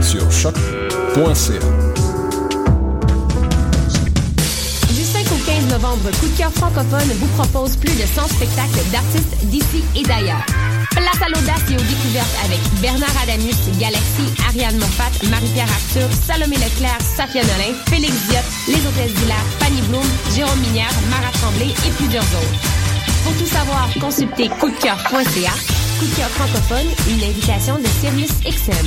sur choc.ca. Du 5 au 15 novembre, Coup de cœur francophone vous propose plus de 100 spectacles d'artistes d'ici et d'ailleurs. Place à l'audace et aux découvertes avec Bernard Adamus, Galaxy, Ariane Moffat, Marie-Pierre Arthur, Salomé Leclerc, Safia Nolin, Félix Diot, Les Hôtesses d'Hilaire, Fanny Bloom, Jérôme Minière, Mara Tremblay et plusieurs autres. Pour tout savoir, consultez coupdecoeur.ca. Coup de francophone, une invitation de Sirius XM.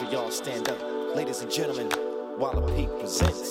Montreal, stand up. Ladies and gentlemen, Wallopy presents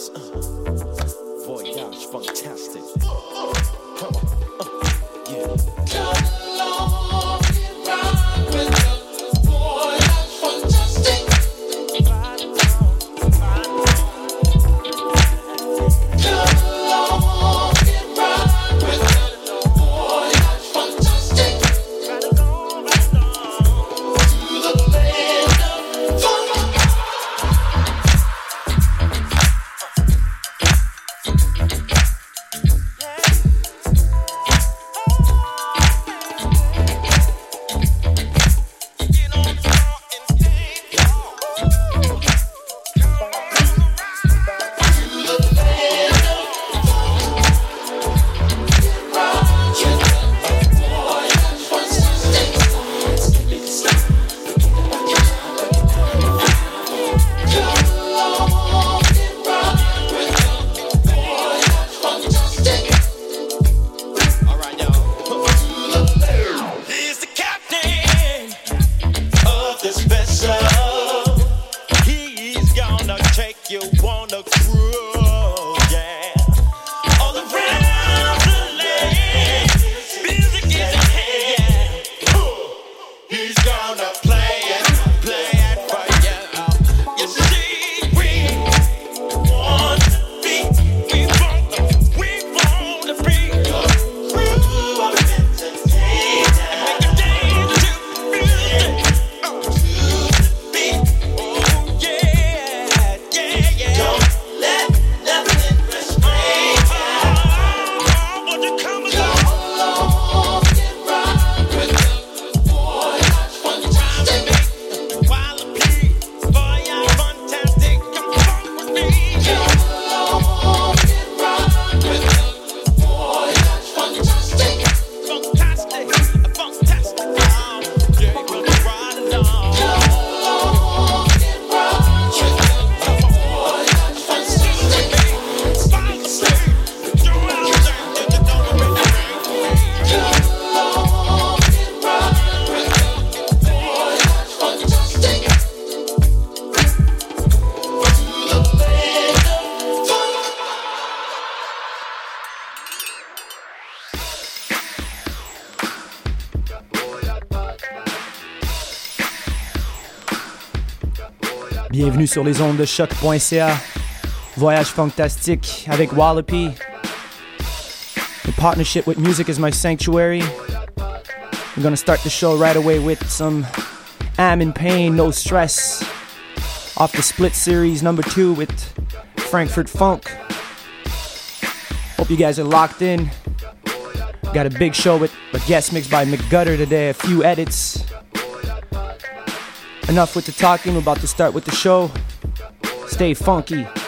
sur les ondes de choc.ca. Voyage fantastique avec Wallopy. The partnership with Music is My Sanctuary. We're gonna start the show right away with some I'm in Pain, No Stress. Off the Split series number two with Frankfurt Funk. Hope you guys are locked in. Got a big show with a guest mix by McGutter today, a few edits. Enough with the talking, we're about to start with the show. Stay funky.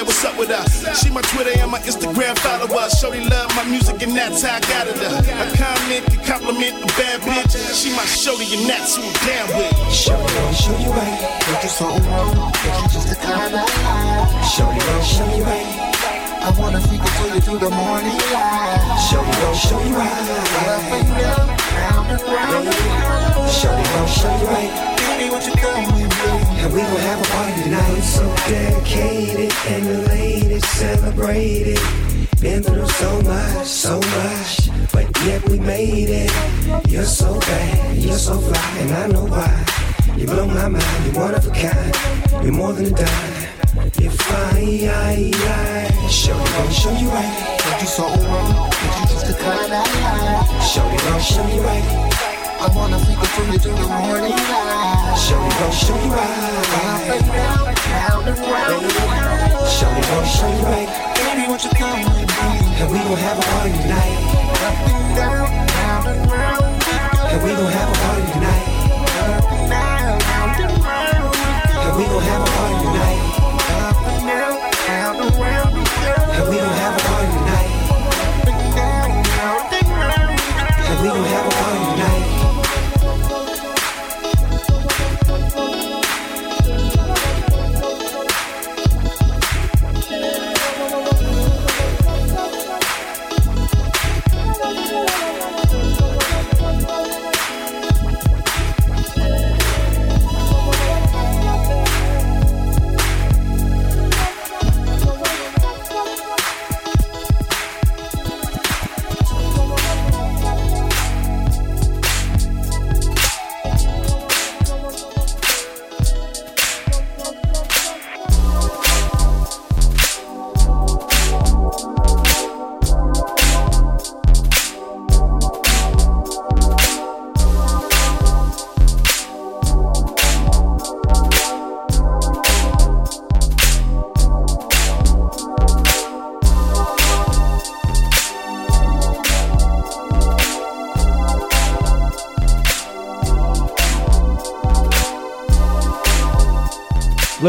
Yeah, what's up with her. She my Twitter and my Instagram follower. Shorty love my music and that's how I got it. A comment can compliment a bad bitch. She my Shorty and that's who I'm down with. Shorty show you right, make you something wrong, make you just a kind of Shorty gon' show you right. I wanna freak it till you through the morning light. Shorty gon' show you right. Up and down, round and round. Shorty gon' show you right. Baby, what you come with me? And we gon' have a party tonight. So dedicated and elated, celebrated. Been through so much, so much, but yet we made it. You're so bad, you're so fly, and I know why. You blow my mind, you're one of a kind. You're more than a dime. If I, I, I, show you gon' show you right. But you so wrong, but you just a kind lie. Show you gon' show you right. I wanna freak it through you through the morning light. Show you gon' show you right. Up and down, round and round. Show you gon' show you right. Baby, won't you come with me? And we gon' have a party tonight. Up and down, round and round. And we gon' have a party tonight. Up and down. And we gon' have a party tonight. Up and down, round and round. And we gon' have a party tonight. Up and down, round and round. And we gon' have a party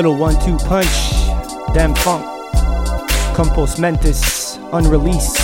Little one two punch, damn funk, Compos Mentis, unreleased.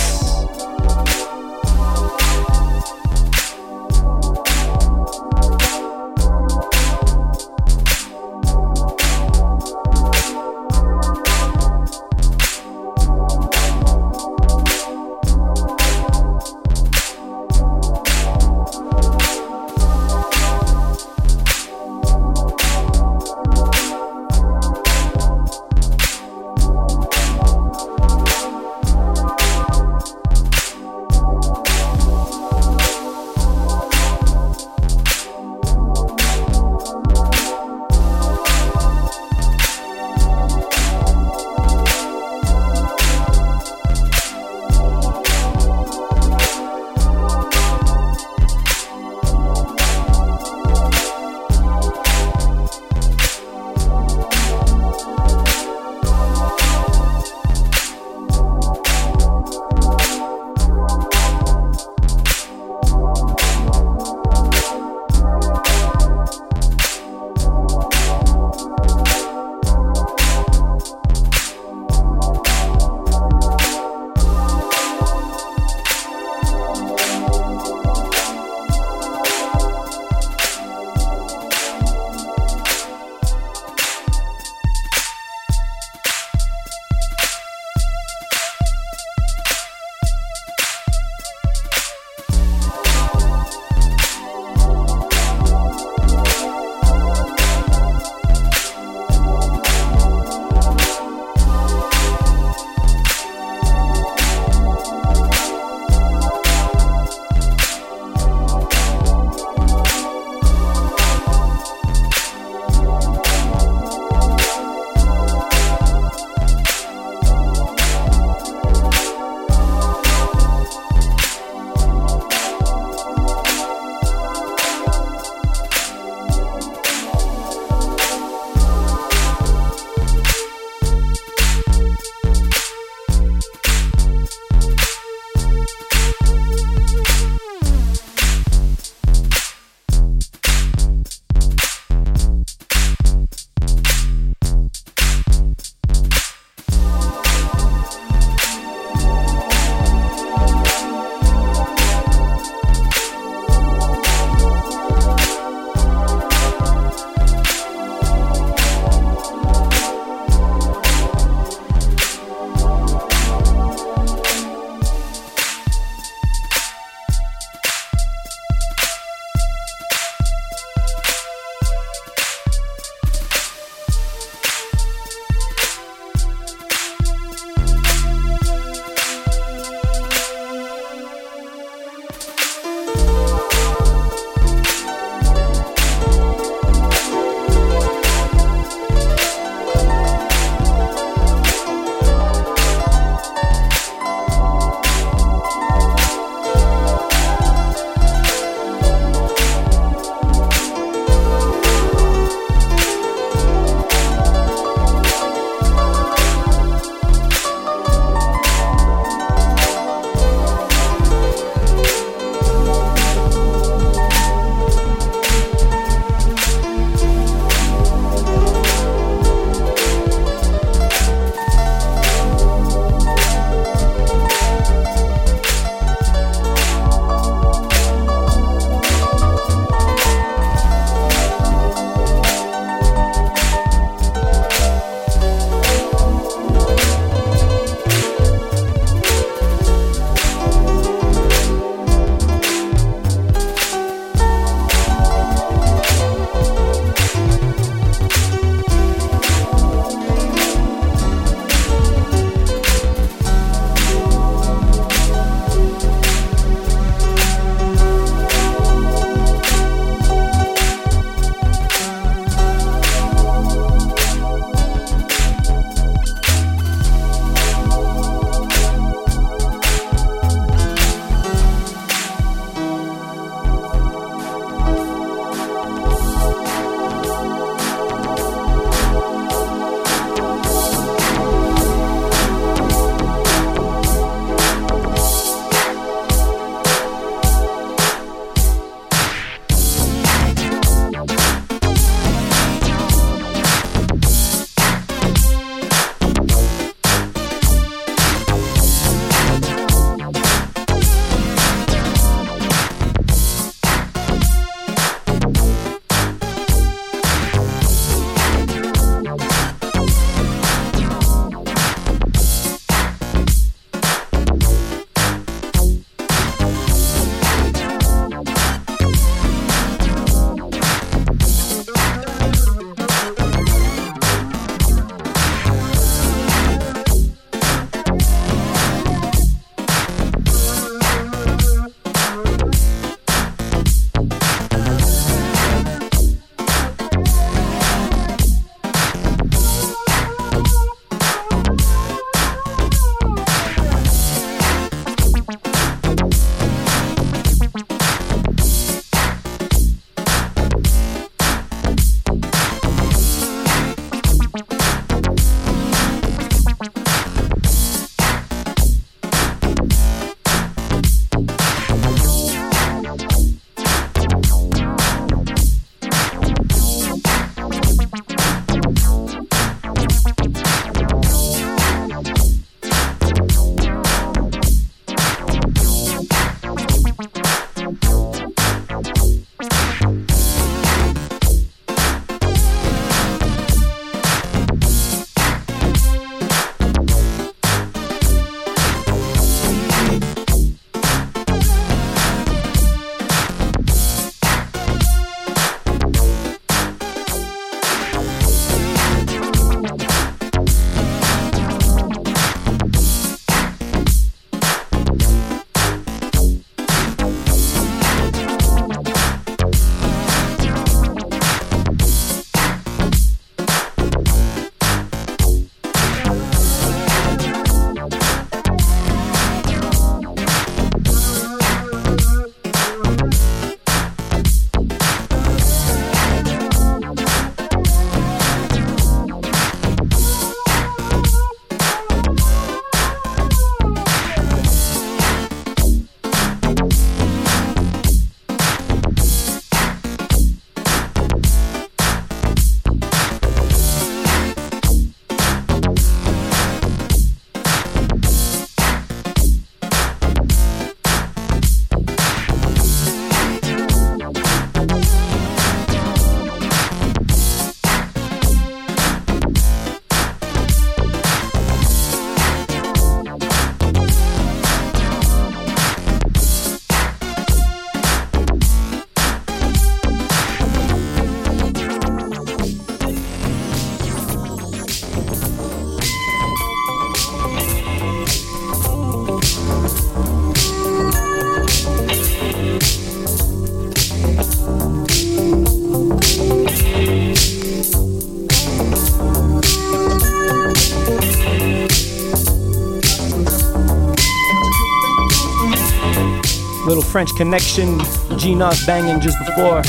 French Connection, G-Nos banging just before.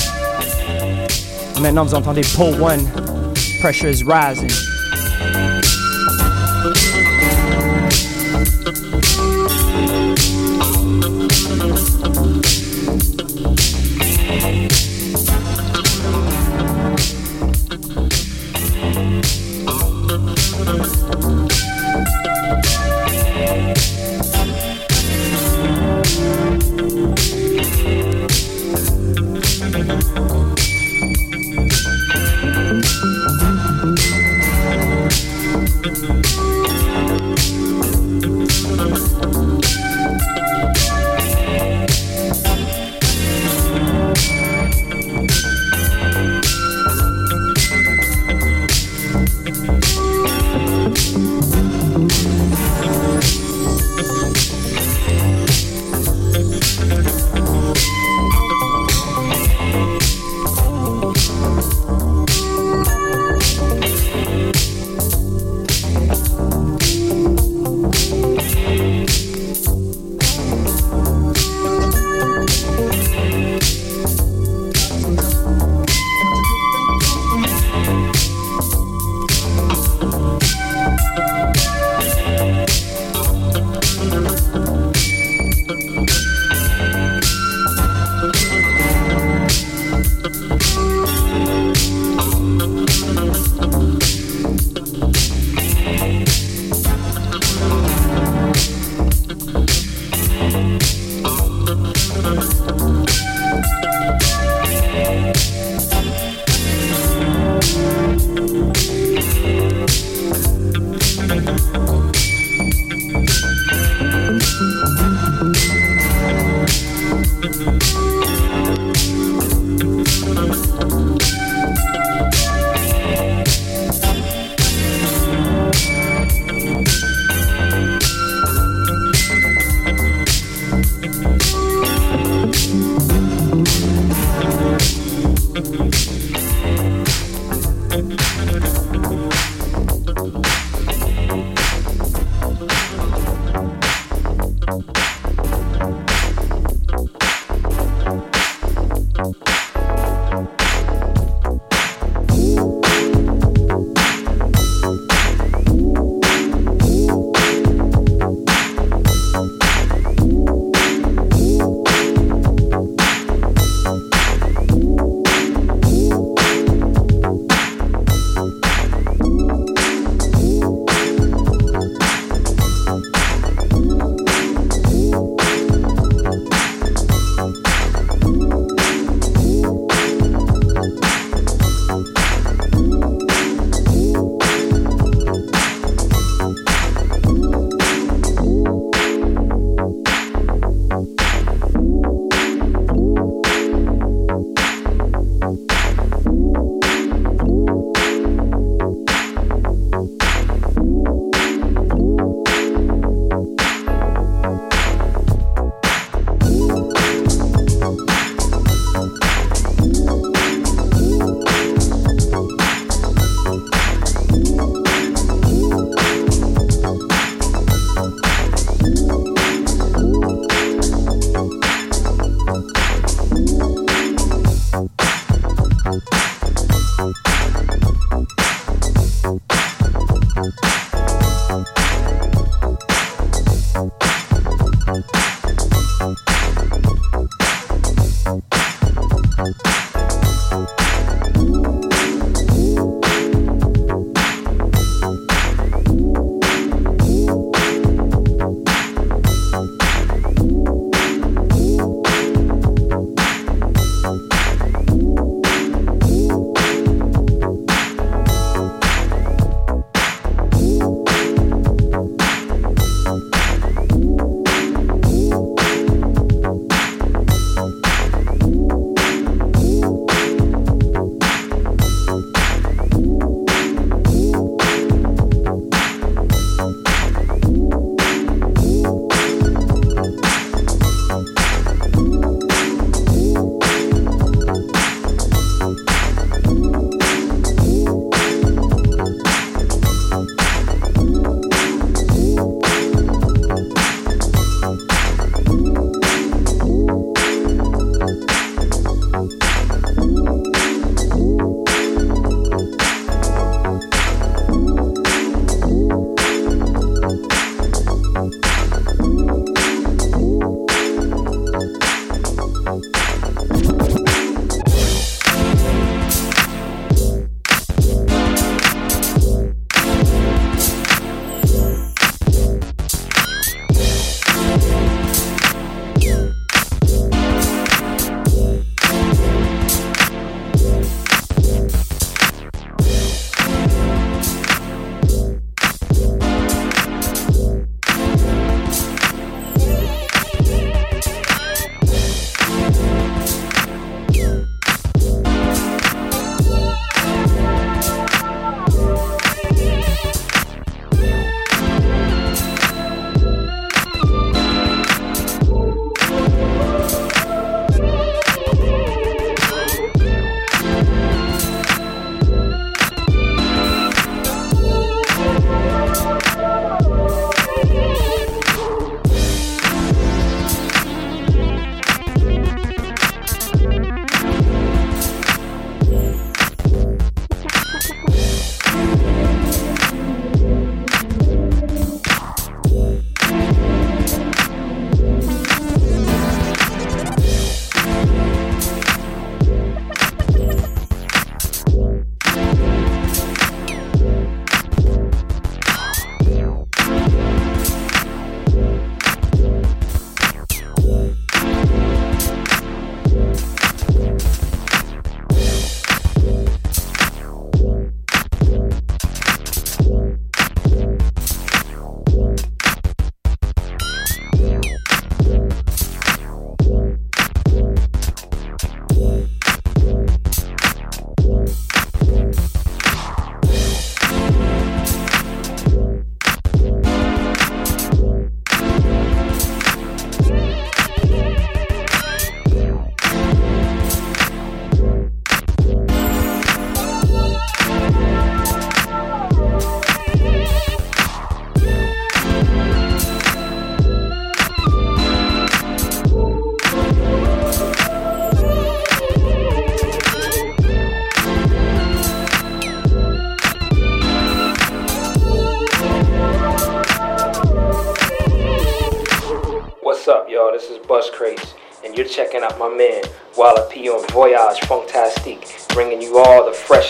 Maintenant, vous entendez Pole One, Pressure is Rising.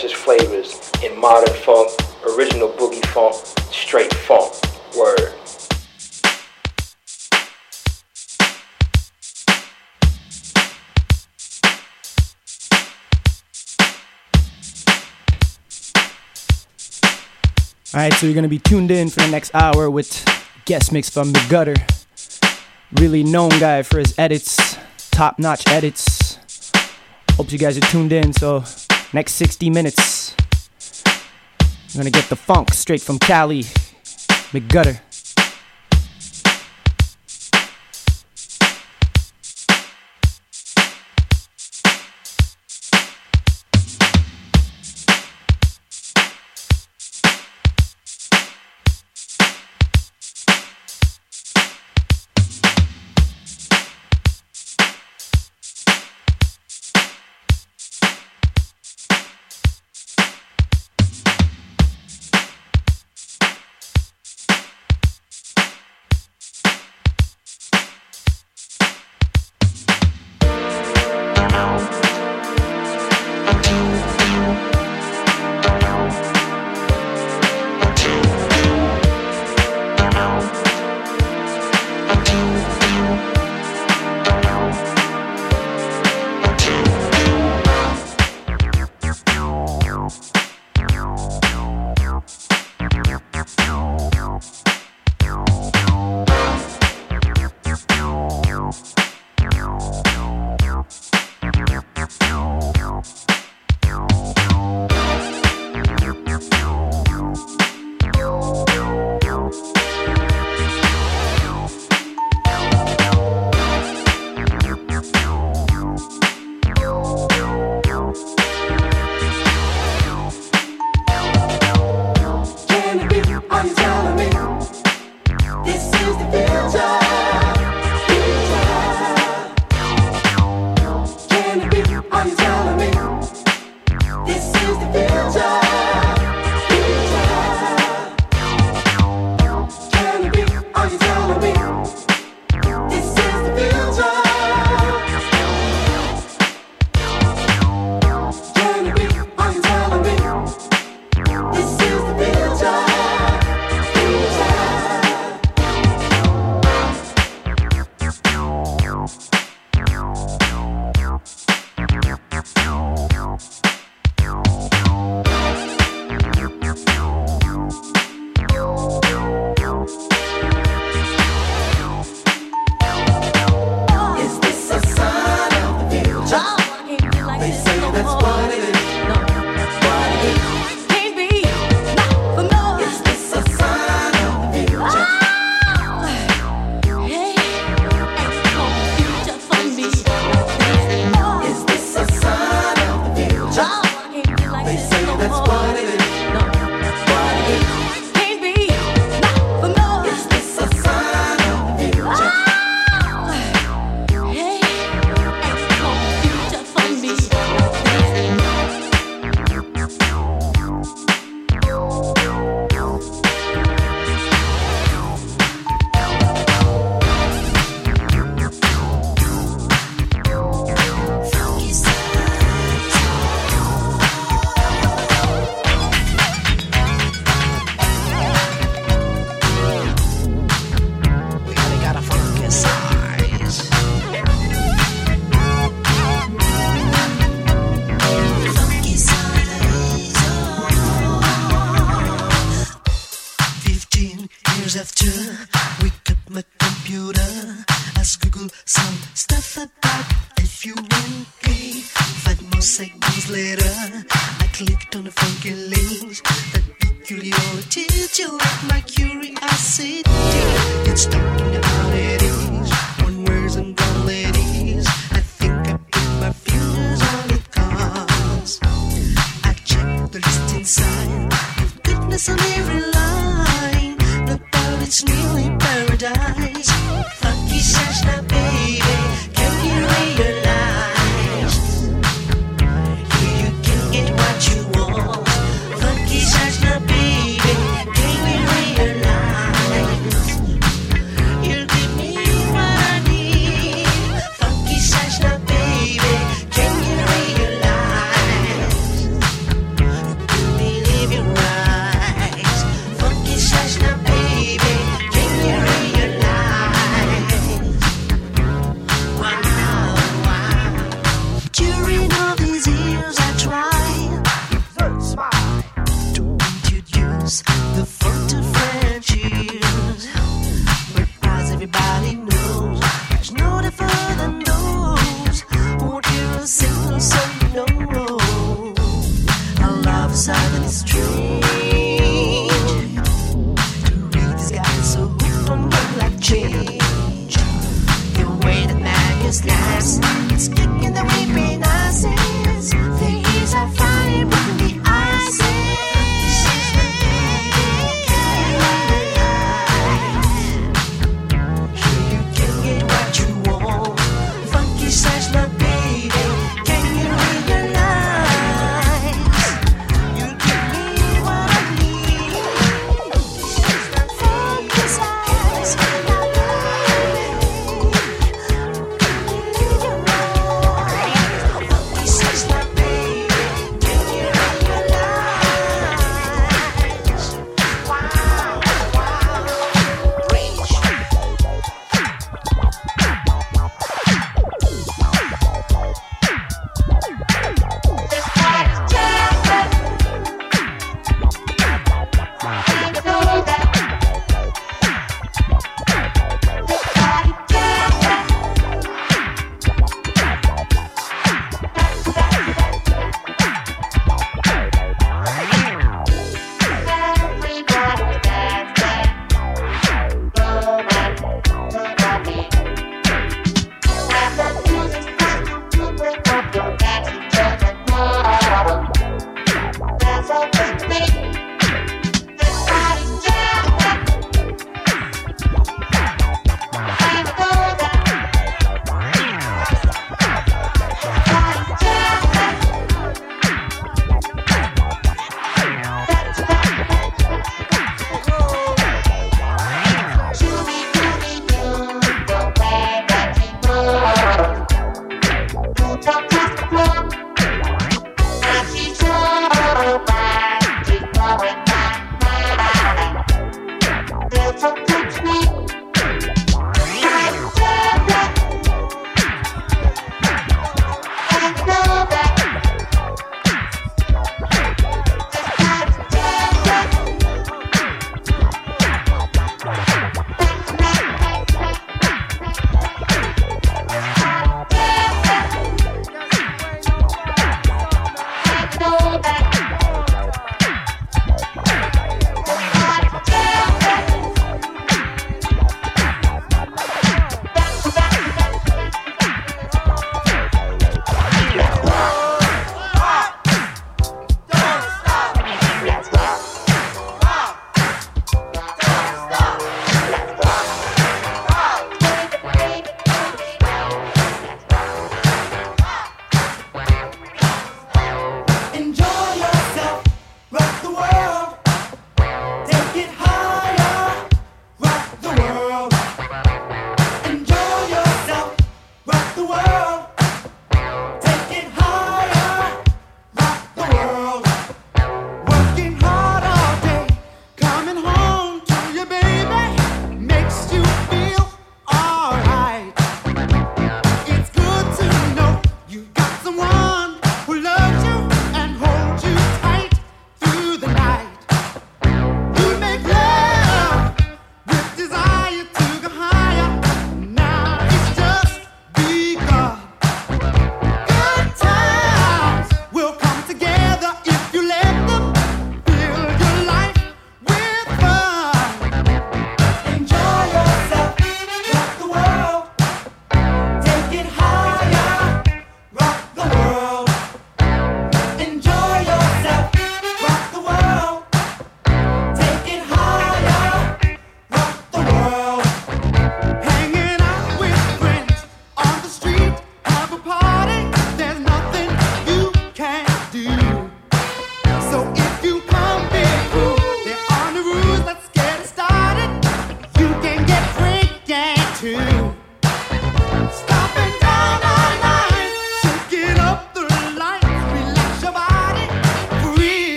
Freshest flavors in modern funk, original boogie funk, straight funk. Word. Alright, so you're gonna be tuned in for the next hour with guest mix from the gutter. Really known guy for his edits, top notch edits. Hope you guys are tuned in. So, next 60 minutes, I'm gonna get the funk straight from Cali, McGutter.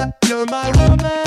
You're my woman.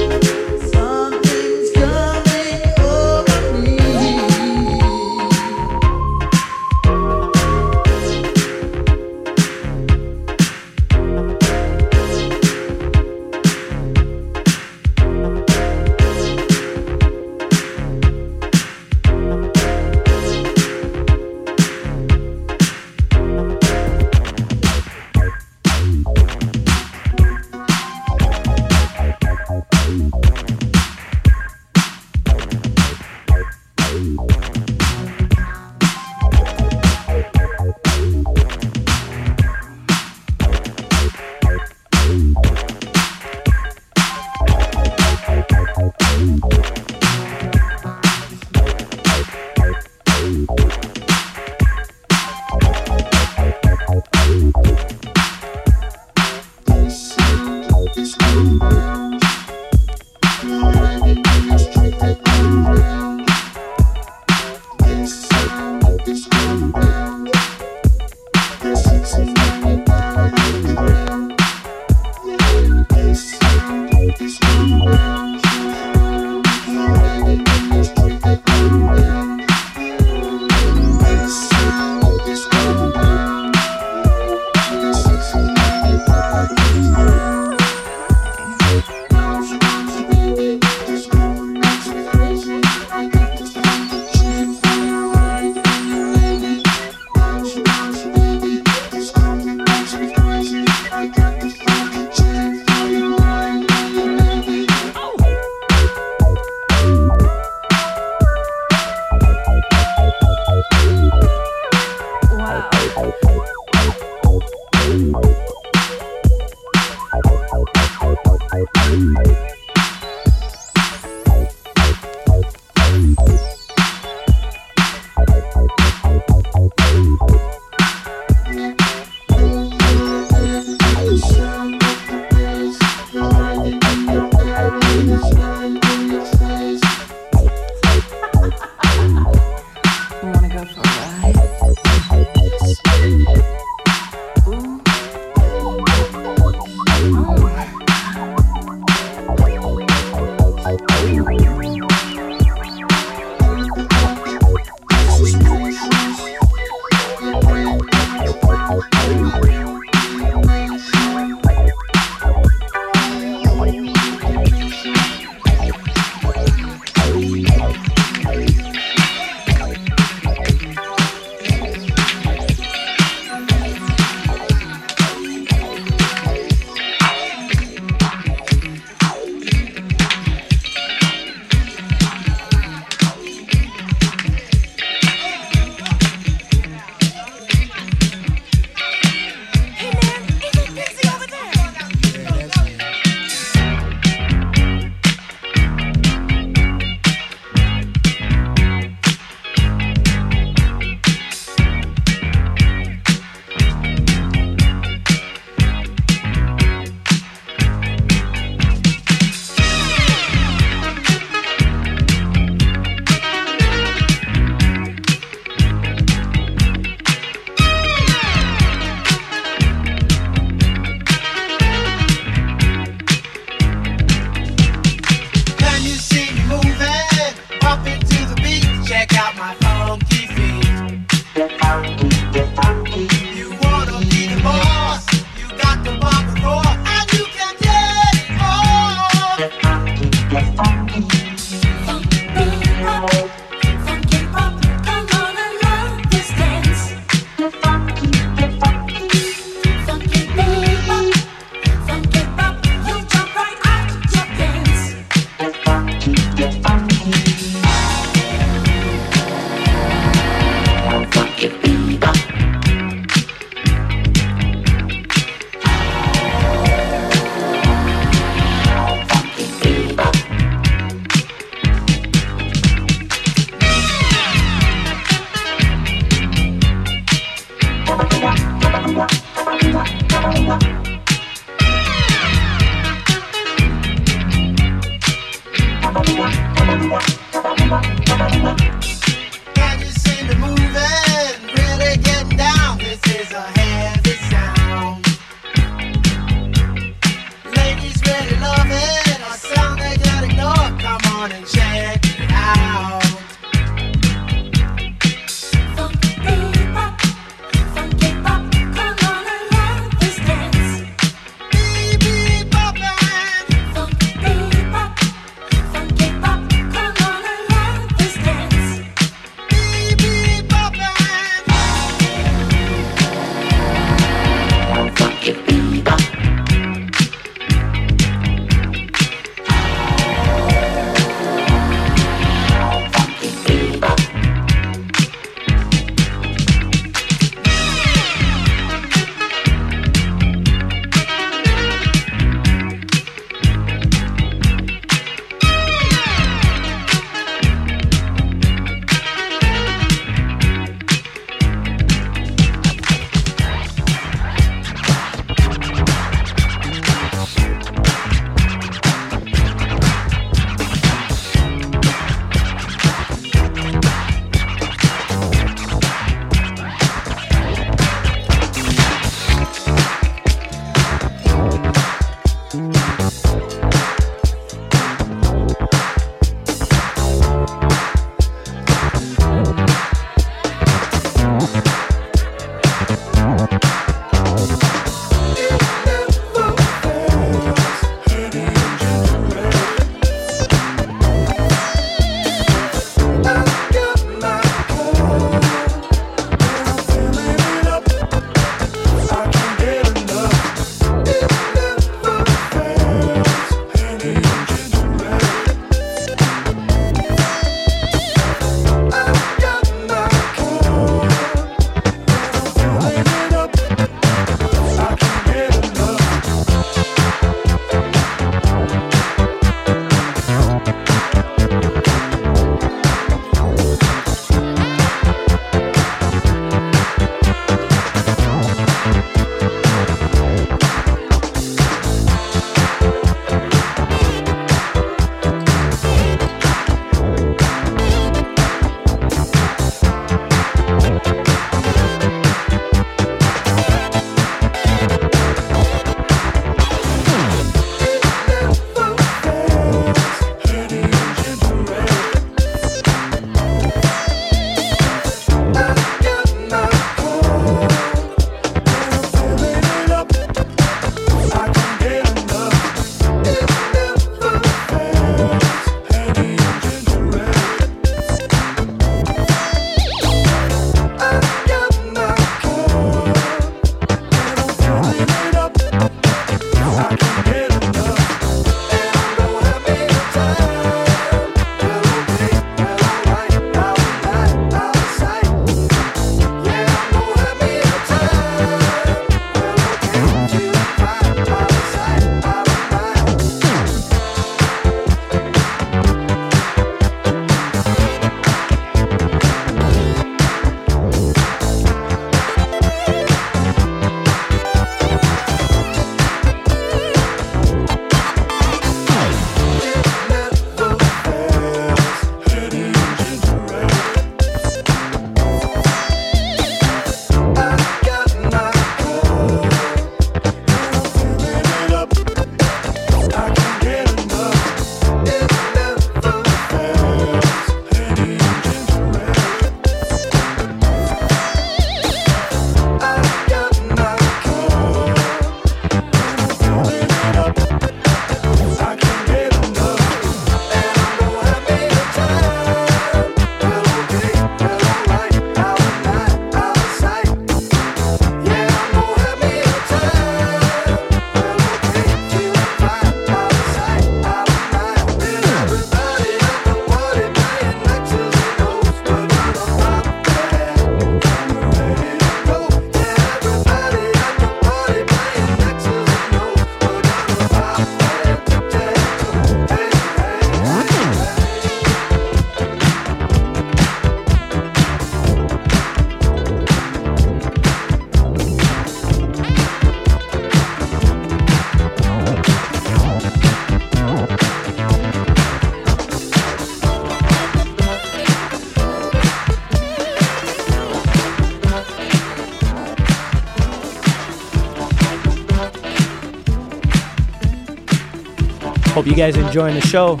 Hope you guys are enjoying the show.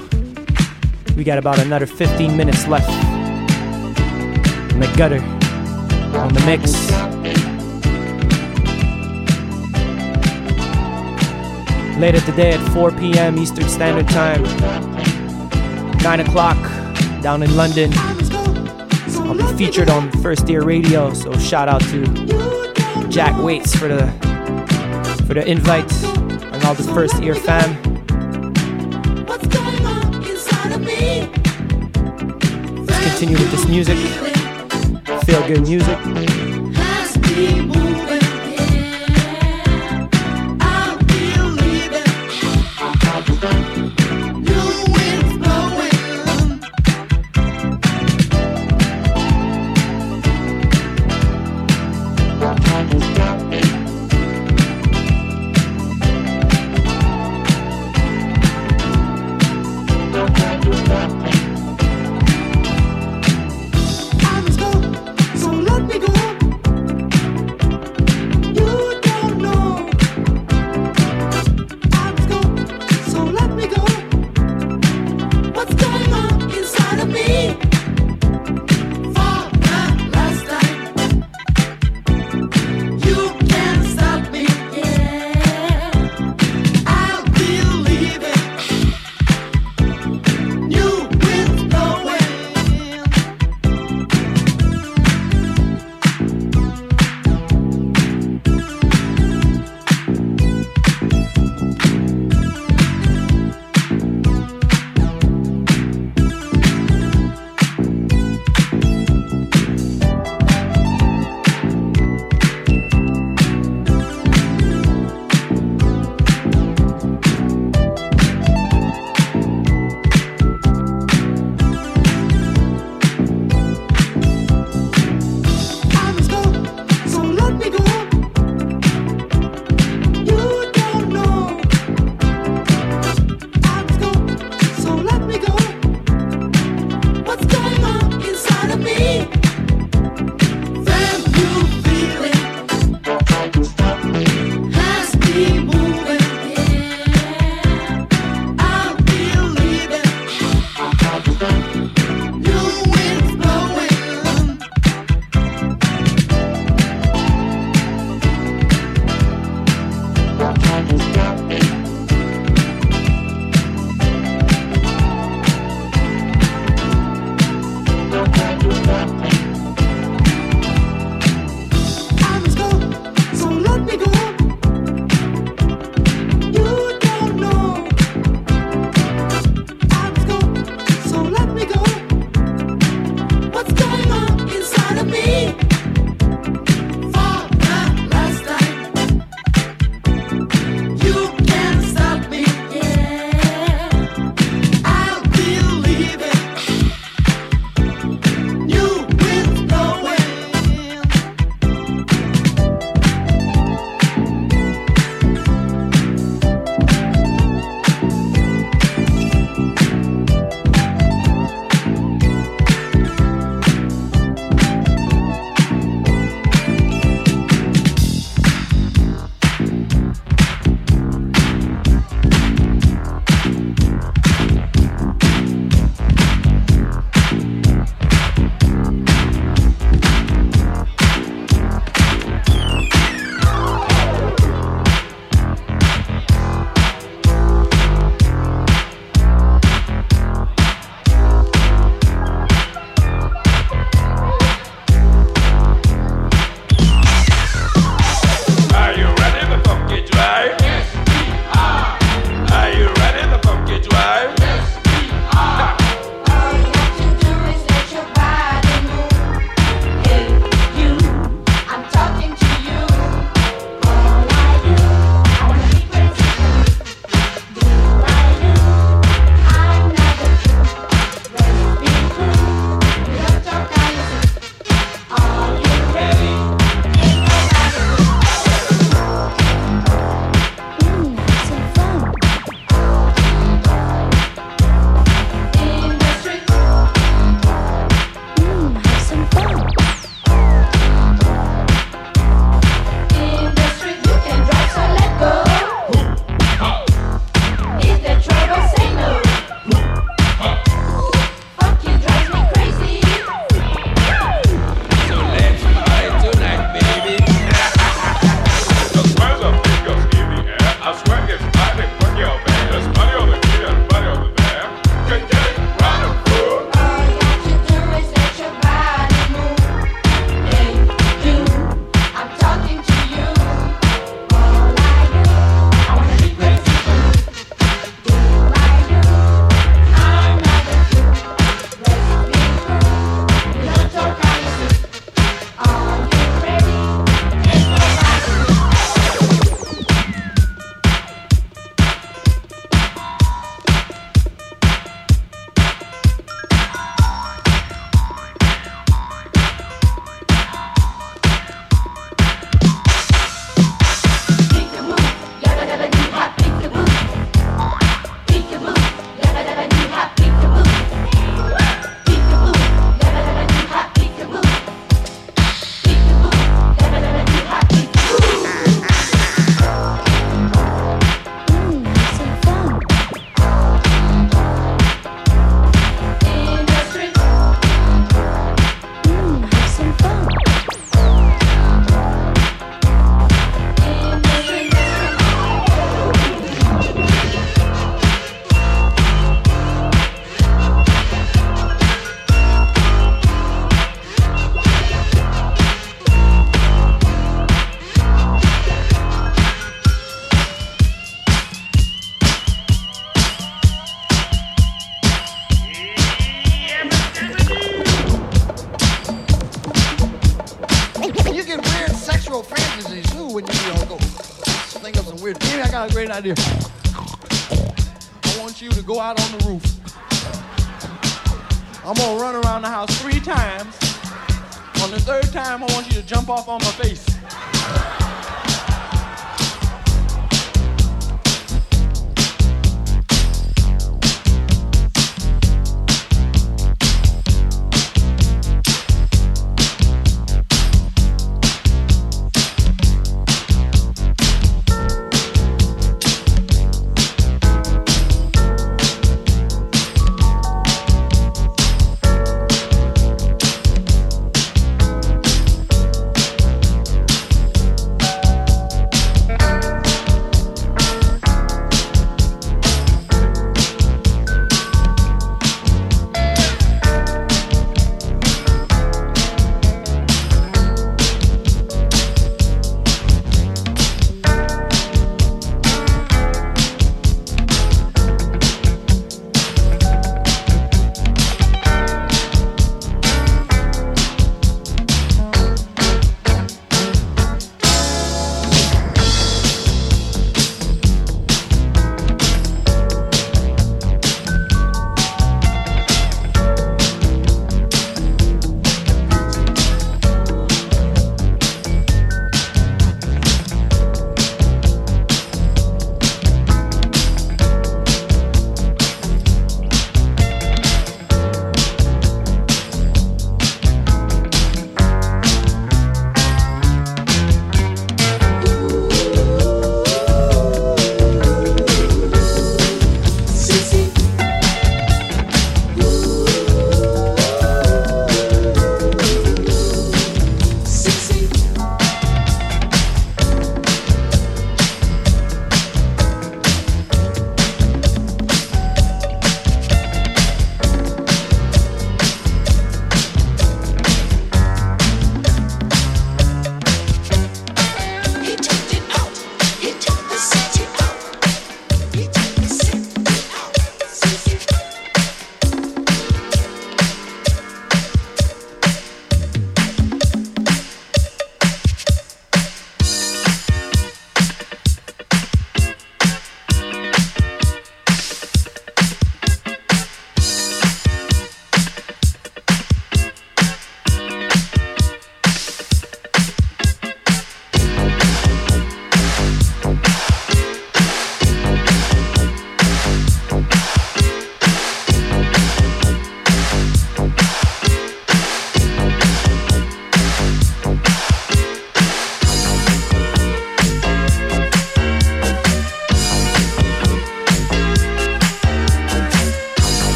We got about another 15 minutes left. In the gutter, on the mix. Later today at 4 p.m. Eastern Standard Time, 9 o'clock down in London. I'll be featured on First Ear Radio, so shout out to Jack Waits for the for the invite and all the First Ear fam. Continue with this music. Feel good music.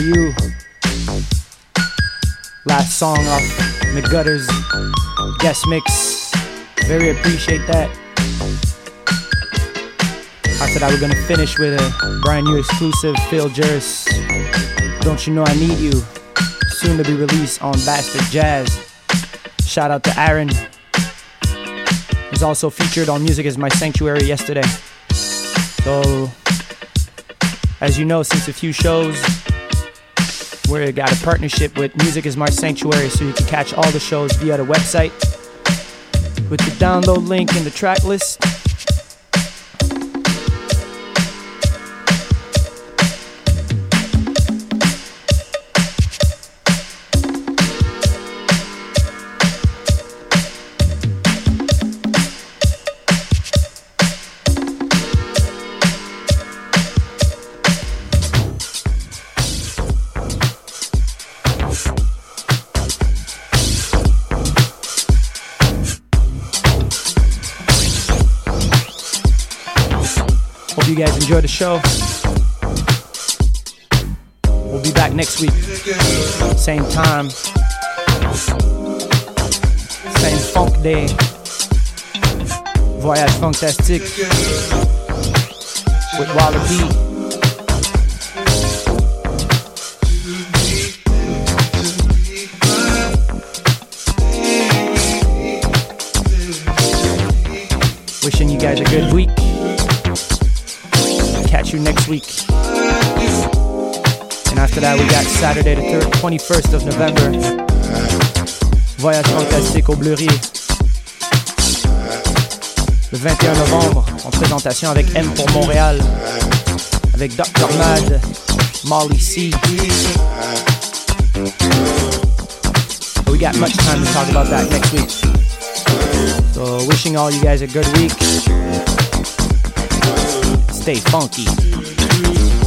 For you. Last song off McGutter's guest mix. Very appreciate that. After that, we're gonna finish with a brand new exclusive, Phil Juris. Don't you know I need you? Soon to be released on Bastard Jazz. Shout out to Aaron. He's also featured on Music is My Sanctuary yesterday. So, as you know, since a few shows, we got a partnership with Music is My Sanctuary, so you can catch all the shows via the website with the download link in the track list. Show. We'll be back next week. Same time. Same funk day. Voyage fantastique. With Wallabee. Wishing you guys a good week. Next week. And after that, we got Saturday the 3rd, 21st of November. Voyage fantastique au Bleury. Le 21 novembre, en présentation avec M pour Montréal. Avec Dr. Mad, Molly C. But we got much time to talk about that next week. So, wishing all you guys a good week. Stay funky.